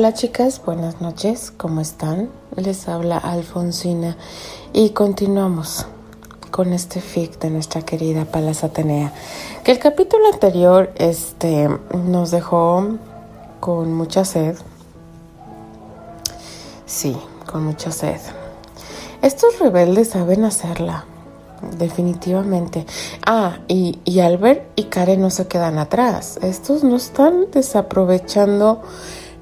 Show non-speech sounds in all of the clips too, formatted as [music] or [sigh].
Hola chicas, buenas noches, ¿cómo están? Les habla Alfonsina y continuamos con este fic de nuestra querida Palas Atenea. Que el capítulo anterior este, nos dejó con mucha sed. Sí, con mucha sed. Estos rebeldes saben hacerla, definitivamente. Ah, y, y Albert y Karen no se quedan atrás. Estos no están desaprovechando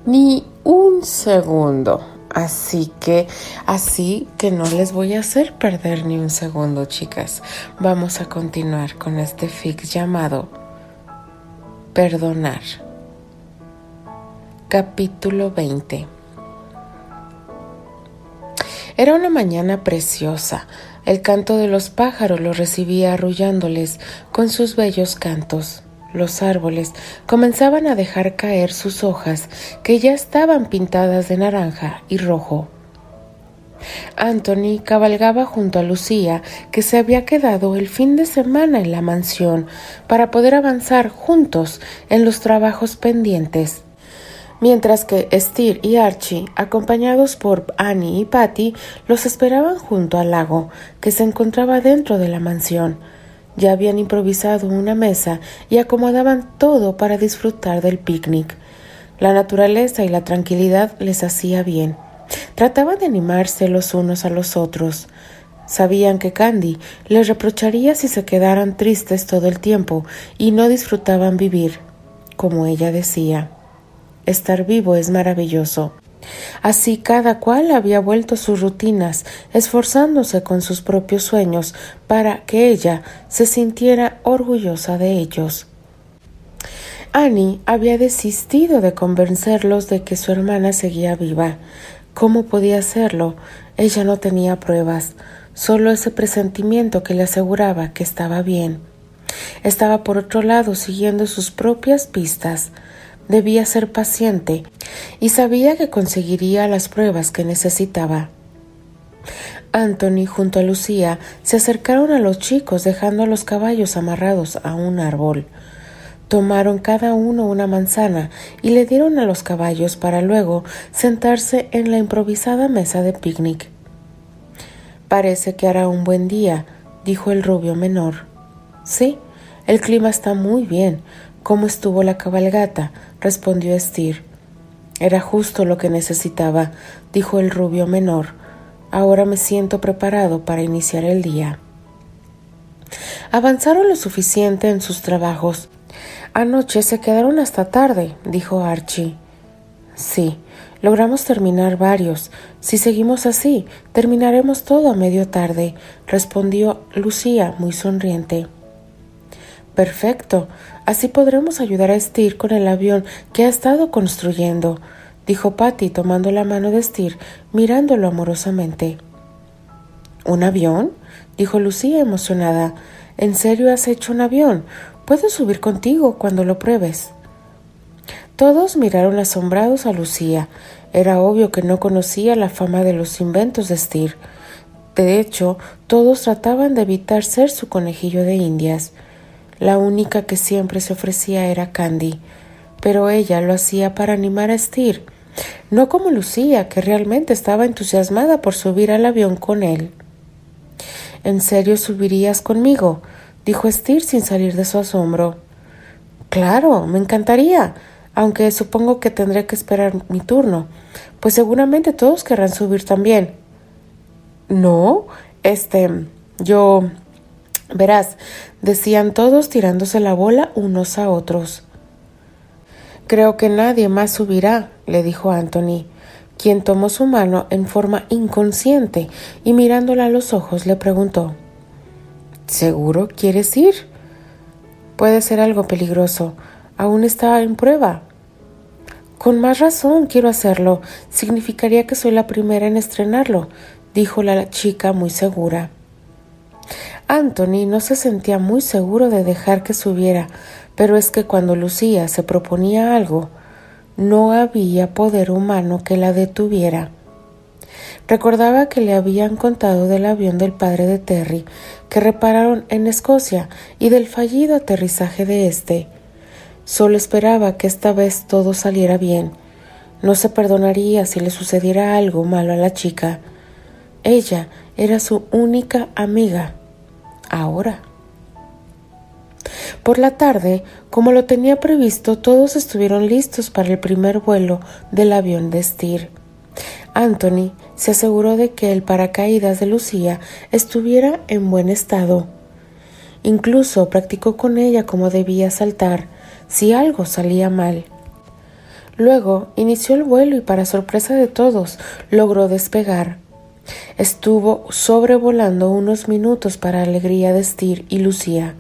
ni un segundo. Así que, así que no les voy a hacer perder ni un segundo, chicas. Vamos a continuar con este fix llamado Perdonar. Capítulo 20. Era una mañana preciosa. El canto de los pájaros los recibía arrullándoles con sus bellos cantos. Los árboles comenzaban a dejar caer sus hojas que ya estaban pintadas de naranja y rojo. Anthony cabalgaba junto a Lucía, que se había quedado el fin de semana en la mansión para poder avanzar juntos en los trabajos pendientes. Mientras que Steer y Archie, acompañados por Annie y Patty, los esperaban junto al lago, que se encontraba dentro de la mansión, ya habían improvisado una mesa y acomodaban todo para disfrutar del picnic. La naturaleza y la tranquilidad les hacía bien. Trataban de animarse los unos a los otros. Sabían que Candy les reprocharía si se quedaran tristes todo el tiempo y no disfrutaban vivir. Como ella decía, estar vivo es maravilloso. Así cada cual había vuelto a sus rutinas, esforzándose con sus propios sueños para que ella se sintiera orgullosa de ellos. Annie había desistido de convencerlos de que su hermana seguía viva. ¿Cómo podía hacerlo? Ella no tenía pruebas, solo ese presentimiento que le aseguraba que estaba bien. Estaba por otro lado siguiendo sus propias pistas. Debía ser paciente y sabía que conseguiría las pruebas que necesitaba. Anthony junto a Lucía se acercaron a los chicos dejando a los caballos amarrados a un árbol. Tomaron cada uno una manzana y le dieron a los caballos para luego sentarse en la improvisada mesa de picnic. Parece que hará un buen día, dijo el rubio menor. Sí, el clima está muy bien. ¿Cómo estuvo la cabalgata? respondió Steer. Era justo lo que necesitaba, dijo el rubio menor. Ahora me siento preparado para iniciar el día. Avanzaron lo suficiente en sus trabajos. Anoche se quedaron hasta tarde, dijo Archie. Sí, logramos terminar varios. Si seguimos así, terminaremos todo a medio tarde, respondió Lucía, muy sonriente. Perfecto. Así podremos ayudar a Steer con el avión que ha estado construyendo, dijo Patty tomando la mano de Steer, mirándolo amorosamente. ¿Un avión? dijo Lucía emocionada. ¿En serio has hecho un avión? Puedo subir contigo cuando lo pruebes. Todos miraron asombrados a Lucía. Era obvio que no conocía la fama de los inventos de Steer. De hecho, todos trataban de evitar ser su conejillo de indias. La única que siempre se ofrecía era Candy, pero ella lo hacía para animar a Steer, no como Lucía, que realmente estaba entusiasmada por subir al avión con él. ¿En serio subirías conmigo? dijo Steer sin salir de su asombro. Claro, me encantaría, aunque supongo que tendré que esperar mi turno, pues seguramente todos querrán subir también. No, este, yo Verás, decían todos tirándose la bola unos a otros. Creo que nadie más subirá, le dijo Anthony, quien tomó su mano en forma inconsciente y mirándola a los ojos le preguntó ¿Seguro quieres ir? Puede ser algo peligroso. Aún está en prueba. Con más razón quiero hacerlo. Significaría que soy la primera en estrenarlo, dijo la chica muy segura. Anthony no se sentía muy seguro de dejar que subiera, pero es que cuando Lucía se proponía algo, no había poder humano que la detuviera. Recordaba que le habían contado del avión del padre de Terry que repararon en Escocia y del fallido aterrizaje de éste. Solo esperaba que esta vez todo saliera bien. No se perdonaría si le sucediera algo malo a la chica. Ella era su única amiga. Ahora. Por la tarde, como lo tenía previsto, todos estuvieron listos para el primer vuelo del avión de Steer. Anthony se aseguró de que el paracaídas de Lucía estuviera en buen estado. Incluso practicó con ella cómo debía saltar si algo salía mal. Luego inició el vuelo y para sorpresa de todos logró despegar. Estuvo sobrevolando unos minutos para alegría de Steer y Lucía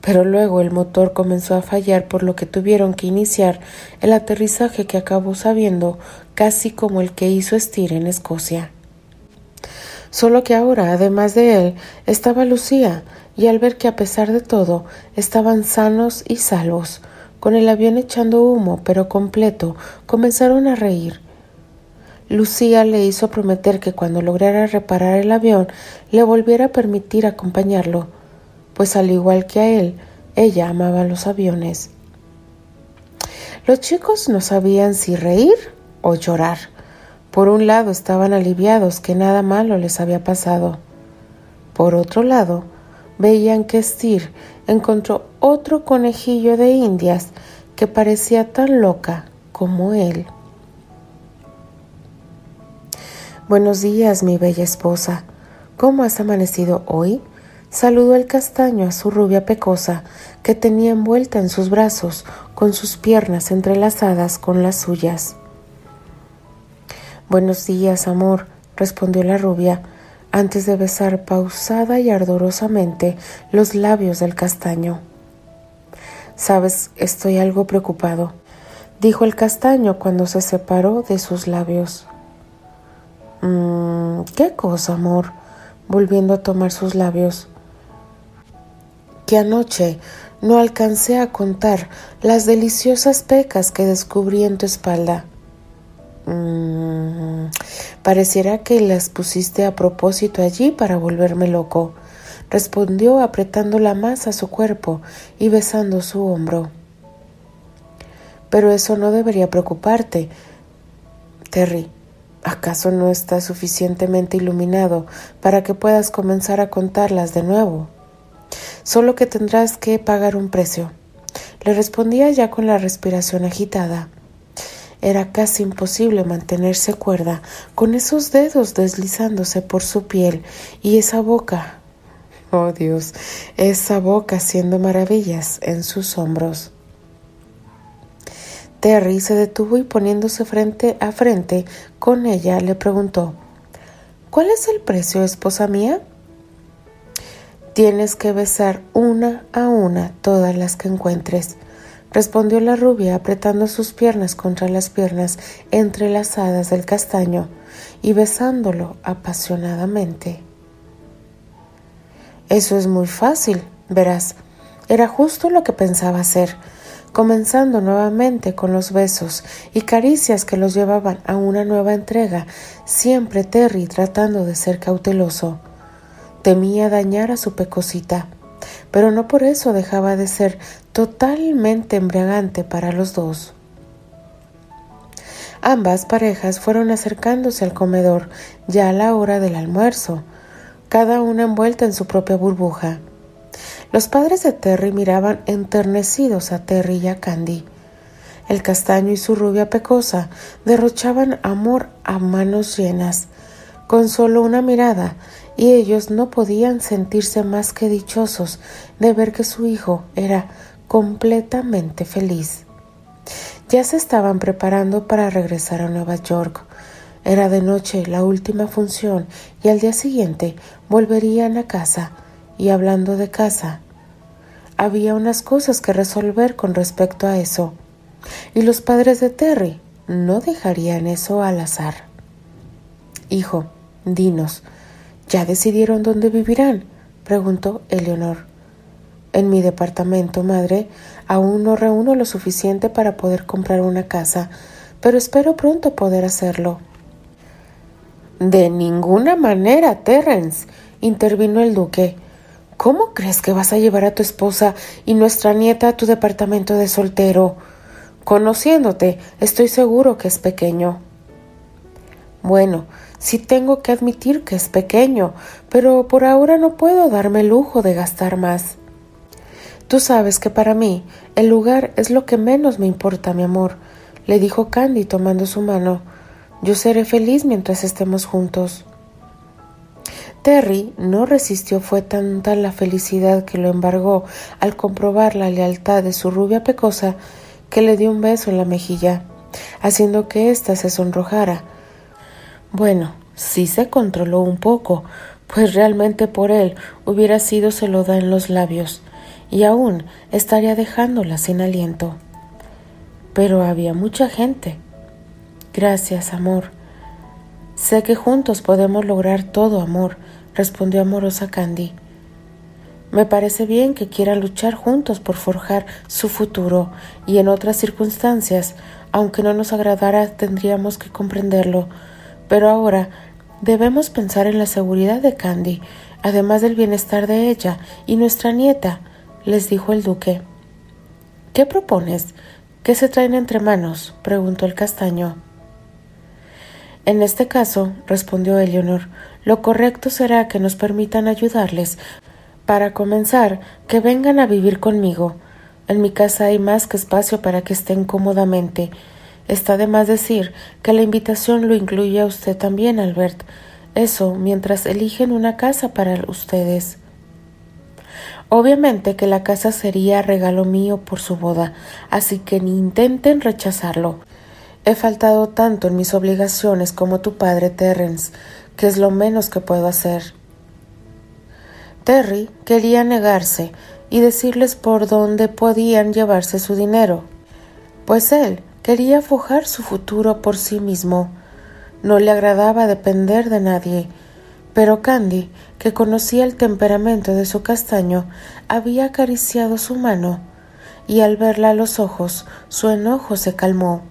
pero luego el motor comenzó a fallar por lo que tuvieron que iniciar el aterrizaje que acabó sabiendo casi como el que hizo Steer en Escocia. Solo que ahora, además de él, estaba Lucía, y al ver que a pesar de todo estaban sanos y salvos, con el avión echando humo pero completo, comenzaron a reír. Lucía le hizo prometer que cuando lograra reparar el avión le volviera a permitir acompañarlo, pues al igual que a él, ella amaba los aviones. Los chicos no sabían si reír o llorar. Por un lado estaban aliviados que nada malo les había pasado. Por otro lado, veían que Steer encontró otro conejillo de indias que parecía tan loca como él. Buenos días, mi bella esposa. ¿Cómo has amanecido hoy? Saludó el castaño a su rubia pecosa, que tenía envuelta en sus brazos, con sus piernas entrelazadas con las suyas. Buenos días, amor, respondió la rubia, antes de besar pausada y ardorosamente los labios del castaño. Sabes, estoy algo preocupado, dijo el castaño cuando se separó de sus labios. Mm, ¿Qué cosa, amor? volviendo a tomar sus labios que anoche no alcancé a contar las deliciosas pecas que descubrí en tu espalda. Mm, pareciera que las pusiste a propósito allí para volverme loco, respondió apretándola más a su cuerpo y besando su hombro. Pero eso no debería preocuparte. Terry, ¿acaso no estás suficientemente iluminado para que puedas comenzar a contarlas de nuevo? solo que tendrás que pagar un precio. Le respondía ya con la respiración agitada. Era casi imposible mantenerse cuerda con esos dedos deslizándose por su piel y esa boca. Oh Dios, esa boca haciendo maravillas en sus hombros. Terry se detuvo y poniéndose frente a frente con ella le preguntó ¿Cuál es el precio, esposa mía? Tienes que besar una a una todas las que encuentres, respondió la rubia apretando sus piernas contra las piernas entrelazadas del castaño y besándolo apasionadamente. Eso es muy fácil, verás. Era justo lo que pensaba hacer, comenzando nuevamente con los besos y caricias que los llevaban a una nueva entrega, siempre Terry tratando de ser cauteloso. Temía dañar a su pecosita, pero no por eso dejaba de ser totalmente embriagante para los dos. Ambas parejas fueron acercándose al comedor ya a la hora del almuerzo, cada una envuelta en su propia burbuja. Los padres de Terry miraban enternecidos a Terry y a Candy. El castaño y su rubia pecosa derrochaban amor a manos llenas. Con solo una mirada y ellos no podían sentirse más que dichosos de ver que su hijo era completamente feliz. Ya se estaban preparando para regresar a Nueva York. Era de noche la última función y al día siguiente volverían a casa. Y hablando de casa, había unas cosas que resolver con respecto a eso. Y los padres de Terry no dejarían eso al azar. Hijo, dinos, ¿Ya decidieron dónde vivirán? preguntó Eleonor. En mi departamento, madre, aún no reúno lo suficiente para poder comprar una casa, pero espero pronto poder hacerlo. De ninguna manera, Terrence, intervino el duque. ¿Cómo crees que vas a llevar a tu esposa y nuestra nieta a tu departamento de soltero? Conociéndote, estoy seguro que es pequeño. Bueno, sí tengo que admitir que es pequeño, pero por ahora no puedo darme el lujo de gastar más. Tú sabes que para mí el lugar es lo que menos me importa, mi amor, le dijo Candy tomando su mano. Yo seré feliz mientras estemos juntos. Terry no resistió fue tanta la felicidad que lo embargó al comprobar la lealtad de su rubia pecosa que le dio un beso en la mejilla, haciendo que ésta se sonrojara. Bueno, sí se controló un poco, pues realmente por él hubiera sido se da en los labios, y aún estaría dejándola sin aliento. Pero había mucha gente. Gracias, amor. Sé que juntos podemos lograr todo, amor, respondió amorosa Candy. Me parece bien que quieran luchar juntos por forjar su futuro y en otras circunstancias, aunque no nos agradara, tendríamos que comprenderlo. Pero ahora debemos pensar en la seguridad de Candy, además del bienestar de ella y nuestra nieta, les dijo el duque. ¿Qué propones? ¿Qué se traen entre manos? preguntó el castaño. En este caso, respondió Eleonor, lo correcto será que nos permitan ayudarles. Para comenzar, que vengan a vivir conmigo. En mi casa hay más que espacio para que estén cómodamente. Está de más decir que la invitación lo incluye a usted también, Albert. Eso mientras eligen una casa para ustedes. Obviamente que la casa sería regalo mío por su boda, así que ni intenten rechazarlo. He faltado tanto en mis obligaciones como tu padre Terrence, que es lo menos que puedo hacer. Terry quería negarse y decirles por dónde podían llevarse su dinero, pues él quería forjar su futuro por sí mismo. No le agradaba depender de nadie, pero Candy, que conocía el temperamento de su castaño, había acariciado su mano, y al verla a los ojos, su enojo se calmó.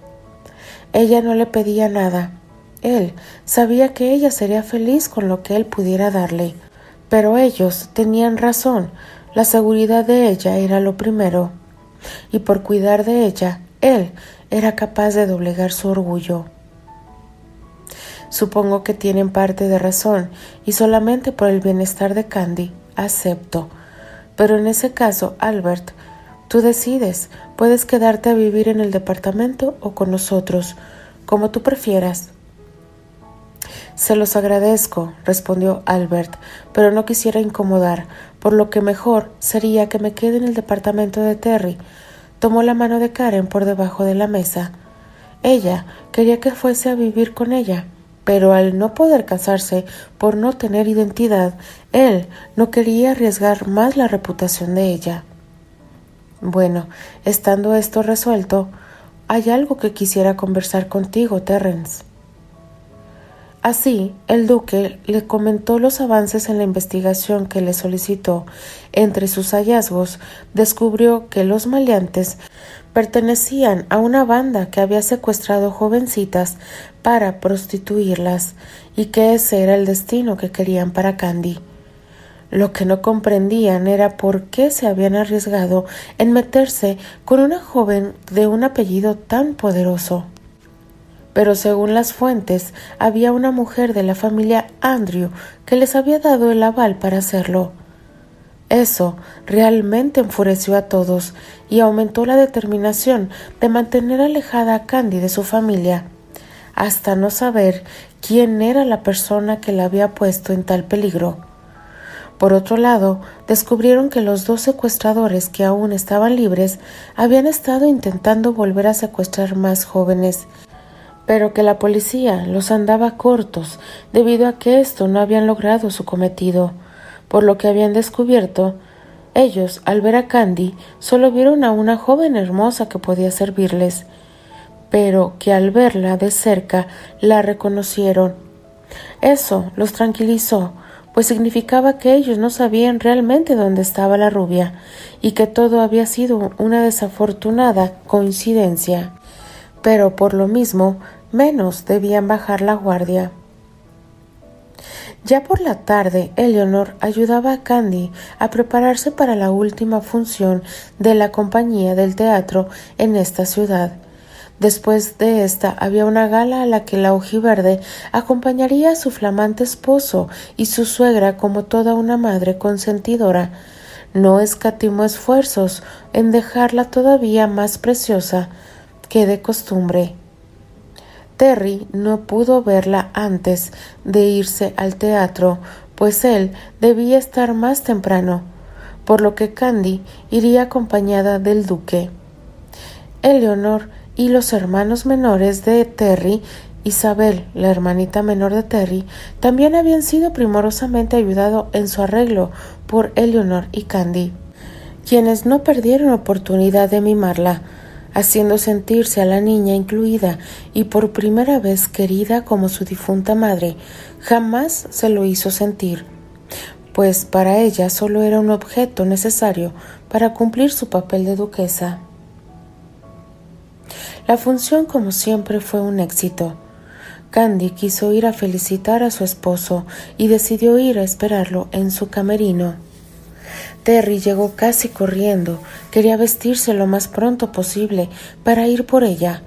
Ella no le pedía nada. Él sabía que ella sería feliz con lo que él pudiera darle. Pero ellos tenían razón. La seguridad de ella era lo primero. Y por cuidar de ella, él era capaz de doblegar su orgullo. Supongo que tienen parte de razón y solamente por el bienestar de Candy acepto. Pero en ese caso, Albert, tú decides, puedes quedarte a vivir en el departamento o con nosotros, como tú prefieras. Se los agradezco, respondió Albert, pero no quisiera incomodar, por lo que mejor sería que me quede en el departamento de Terry. Tomó la mano de Karen por debajo de la mesa. Ella quería que fuese a vivir con ella pero al no poder casarse por no tener identidad, él no quería arriesgar más la reputación de ella. Bueno, estando esto resuelto, hay algo que quisiera conversar contigo, Terrence. Así, el duque le comentó los avances en la investigación que le solicitó. Entre sus hallazgos, descubrió que los maleantes pertenecían a una banda que había secuestrado jovencitas para prostituirlas y que ese era el destino que querían para Candy. Lo que no comprendían era por qué se habían arriesgado en meterse con una joven de un apellido tan poderoso. Pero según las fuentes, había una mujer de la familia Andrew que les había dado el aval para hacerlo. Eso realmente enfureció a todos y aumentó la determinación de mantener alejada a Candy de su familia, hasta no saber quién era la persona que la había puesto en tal peligro. Por otro lado, descubrieron que los dos secuestradores que aún estaban libres habían estado intentando volver a secuestrar más jóvenes, pero que la policía los andaba cortos debido a que esto no habían logrado su cometido por lo que habían descubierto, ellos, al ver a Candy, solo vieron a una joven hermosa que podía servirles, pero que al verla de cerca la reconocieron. Eso los tranquilizó, pues significaba que ellos no sabían realmente dónde estaba la rubia y que todo había sido una desafortunada coincidencia. Pero por lo mismo, menos debían bajar la guardia. Ya por la tarde, Eleanor ayudaba a Candy a prepararse para la última función de la compañía del teatro en esta ciudad, Después de esta había una gala a la que la ojiverde acompañaría a su flamante esposo y su suegra como toda una madre consentidora. No escatimó esfuerzos en dejarla todavía más preciosa que de costumbre. Terry no pudo verla antes de irse al teatro, pues él debía estar más temprano, por lo que Candy iría acompañada del duque. Eleonor y los hermanos menores de Terry, Isabel, la hermanita menor de Terry, también habían sido primorosamente ayudados en su arreglo por Eleonor y Candy, quienes no perdieron oportunidad de mimarla, haciendo sentirse a la niña incluida y por primera vez querida como su difunta madre, jamás se lo hizo sentir, pues para ella solo era un objeto necesario para cumplir su papel de duquesa. La función, como siempre, fue un éxito. Candy quiso ir a felicitar a su esposo y decidió ir a esperarlo en su camerino. Terry llegó casi corriendo, quería vestirse lo más pronto posible para ir por ella,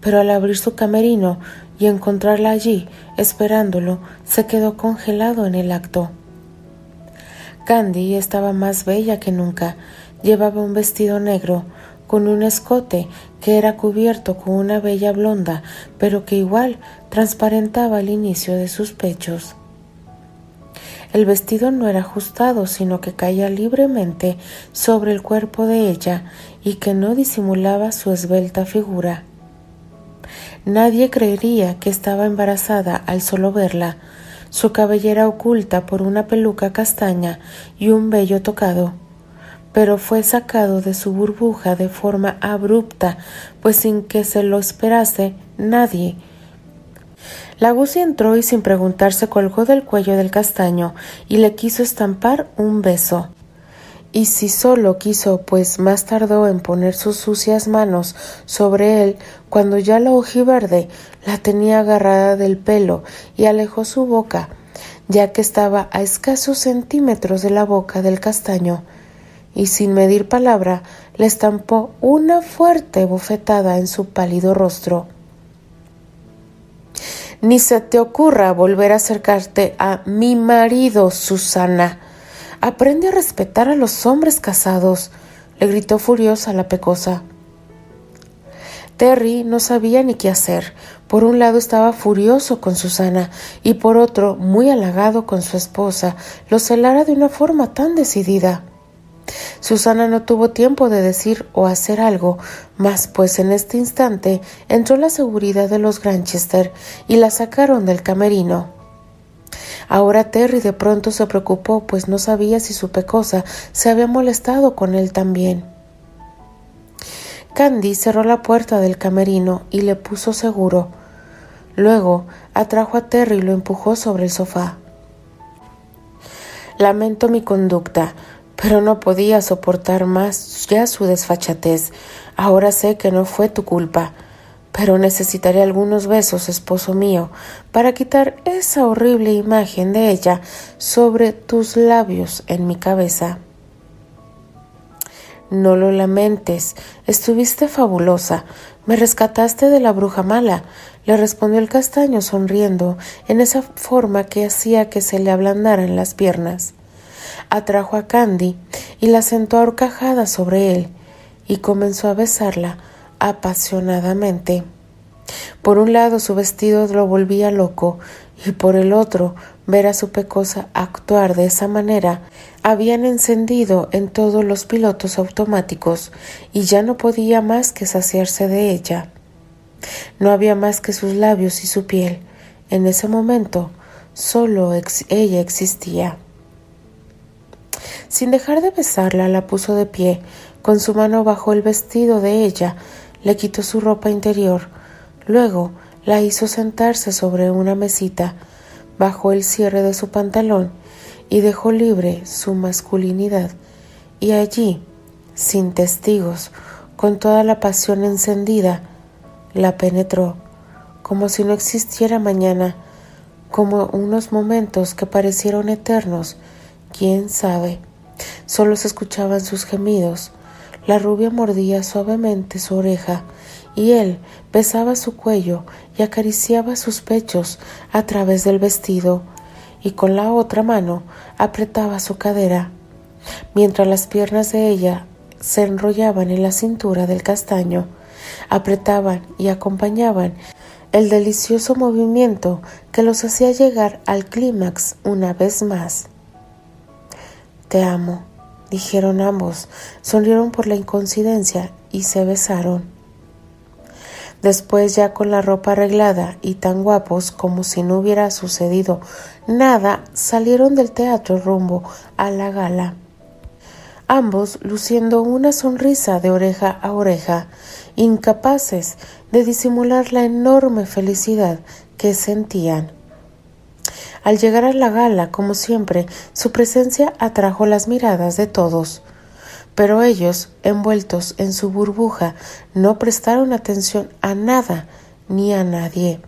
pero al abrir su camerino y encontrarla allí, esperándolo, se quedó congelado en el acto. Candy estaba más bella que nunca, llevaba un vestido negro, con un escote que era cubierto con una bella blonda, pero que igual transparentaba el inicio de sus pechos. El vestido no era ajustado, sino que caía libremente sobre el cuerpo de ella y que no disimulaba su esbelta figura. Nadie creería que estaba embarazada al solo verla, su cabellera oculta por una peluca castaña y un vello tocado pero fue sacado de su burbuja de forma abrupta, pues sin que se lo esperase nadie. La Gussie entró y sin preguntarse colgó del cuello del castaño y le quiso estampar un beso. Y si solo quiso, pues más tardó en poner sus sucias manos sobre él cuando ya la ojiverde la tenía agarrada del pelo y alejó su boca, ya que estaba a escasos centímetros de la boca del castaño y sin medir palabra le estampó una fuerte bofetada en su pálido rostro. Ni se te ocurra volver a acercarte a mi marido, Susana. Aprende a respetar a los hombres casados, le gritó furiosa la pecosa. Terry no sabía ni qué hacer. Por un lado estaba furioso con Susana y por otro muy halagado con su esposa, lo celara de una forma tan decidida. Susana no tuvo tiempo de decir o hacer algo más, pues en este instante entró la seguridad de los Granchester y la sacaron del camerino. Ahora Terry de pronto se preocupó, pues no sabía si su pecosa se había molestado con él también. Candy cerró la puerta del camerino y le puso seguro. Luego atrajo a Terry y lo empujó sobre el sofá. Lamento mi conducta, pero no podía soportar más ya su desfachatez. Ahora sé que no fue tu culpa, pero necesitaré algunos besos, esposo mío, para quitar esa horrible imagen de ella sobre tus labios en mi cabeza. No lo lamentes, estuviste fabulosa, me rescataste de la bruja mala, le respondió el castaño sonriendo en esa forma que hacía que se le ablandaran las piernas atrajo a Candy y la sentó ahorcajada sobre él y comenzó a besarla apasionadamente. Por un lado su vestido lo volvía loco y por el otro ver a su pecosa actuar de esa manera habían encendido en todos los pilotos automáticos y ya no podía más que saciarse de ella. No había más que sus labios y su piel. En ese momento solo ella existía. Sin dejar de besarla, la puso de pie, con su mano bajo el vestido de ella, le quitó su ropa interior, luego la hizo sentarse sobre una mesita, bajó el cierre de su pantalón y dejó libre su masculinidad, y allí, sin testigos, con toda la pasión encendida, la penetró, como si no existiera mañana, como unos momentos que parecieron eternos, quién sabe. Solo se escuchaban sus gemidos. La rubia mordía suavemente su oreja y él besaba su cuello y acariciaba sus pechos a través del vestido y con la otra mano apretaba su cadera, mientras las piernas de ella se enrollaban en la cintura del castaño, apretaban y acompañaban el delicioso movimiento que los hacía llegar al clímax una vez más. Te amo, dijeron ambos, sonrieron por la incoincidencia y se besaron. Después, ya con la ropa arreglada y tan guapos como si no hubiera sucedido nada, salieron del teatro rumbo a la gala. Ambos luciendo una sonrisa de oreja a oreja, incapaces de disimular la enorme felicidad que sentían. Al llegar a la gala, como siempre, su presencia atrajo las miradas de todos pero ellos, envueltos en su burbuja, no prestaron atención a nada ni a nadie.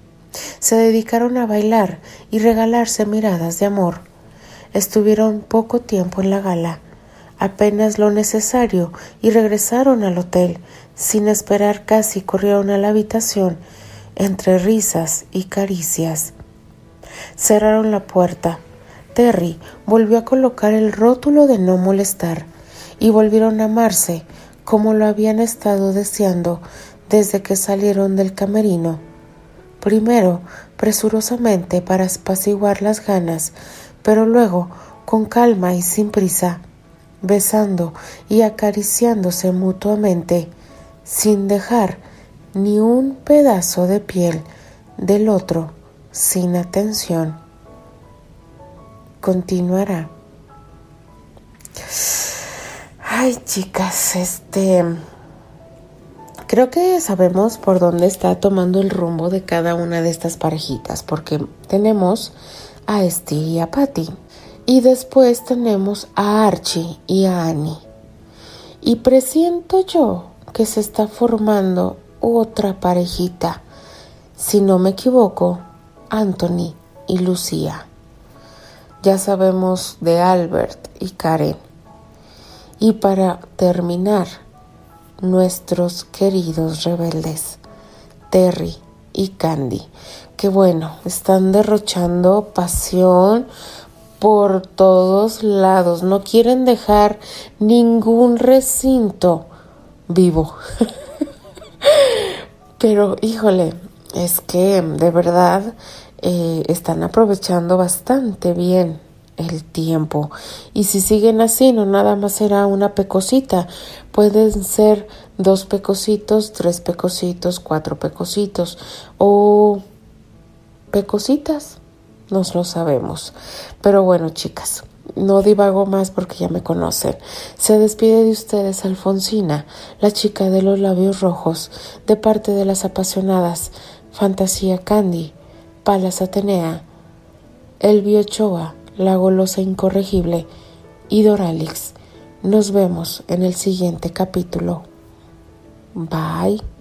Se dedicaron a bailar y regalarse miradas de amor. Estuvieron poco tiempo en la gala, apenas lo necesario, y regresaron al hotel. Sin esperar casi corrieron a la habitación, entre risas y caricias. Cerraron la puerta. Terry volvió a colocar el rótulo de no molestar y volvieron a amarse como lo habían estado deseando desde que salieron del camerino. Primero, presurosamente para apaciguar las ganas, pero luego, con calma y sin prisa, besando y acariciándose mutuamente, sin dejar ni un pedazo de piel del otro sin atención. Continuará. Ay, chicas, este... Creo que sabemos por dónde está tomando el rumbo de cada una de estas parejitas, porque tenemos a Steve y a Patty. Y después tenemos a Archie y a Annie. Y presiento yo que se está formando otra parejita. Si no me equivoco, Anthony y Lucía. Ya sabemos de Albert y Karen. Y para terminar, nuestros queridos rebeldes, Terry y Candy, que bueno, están derrochando pasión por todos lados, no quieren dejar ningún recinto vivo. [laughs] Pero híjole, es que de verdad eh, están aprovechando bastante bien el tiempo. Y si siguen así, no nada más será una pecosita. Pueden ser dos pecositos, tres pecositos, cuatro pecositos o pecositas. No lo sabemos. Pero bueno, chicas, no divago más porque ya me conocen. Se despide de ustedes Alfonsina, la chica de los labios rojos, de parte de las apasionadas Fantasía Candy, Palas Atenea, Elvio Ochoa, la golosa incorregible y Doralix. Nos vemos en el siguiente capítulo. Bye.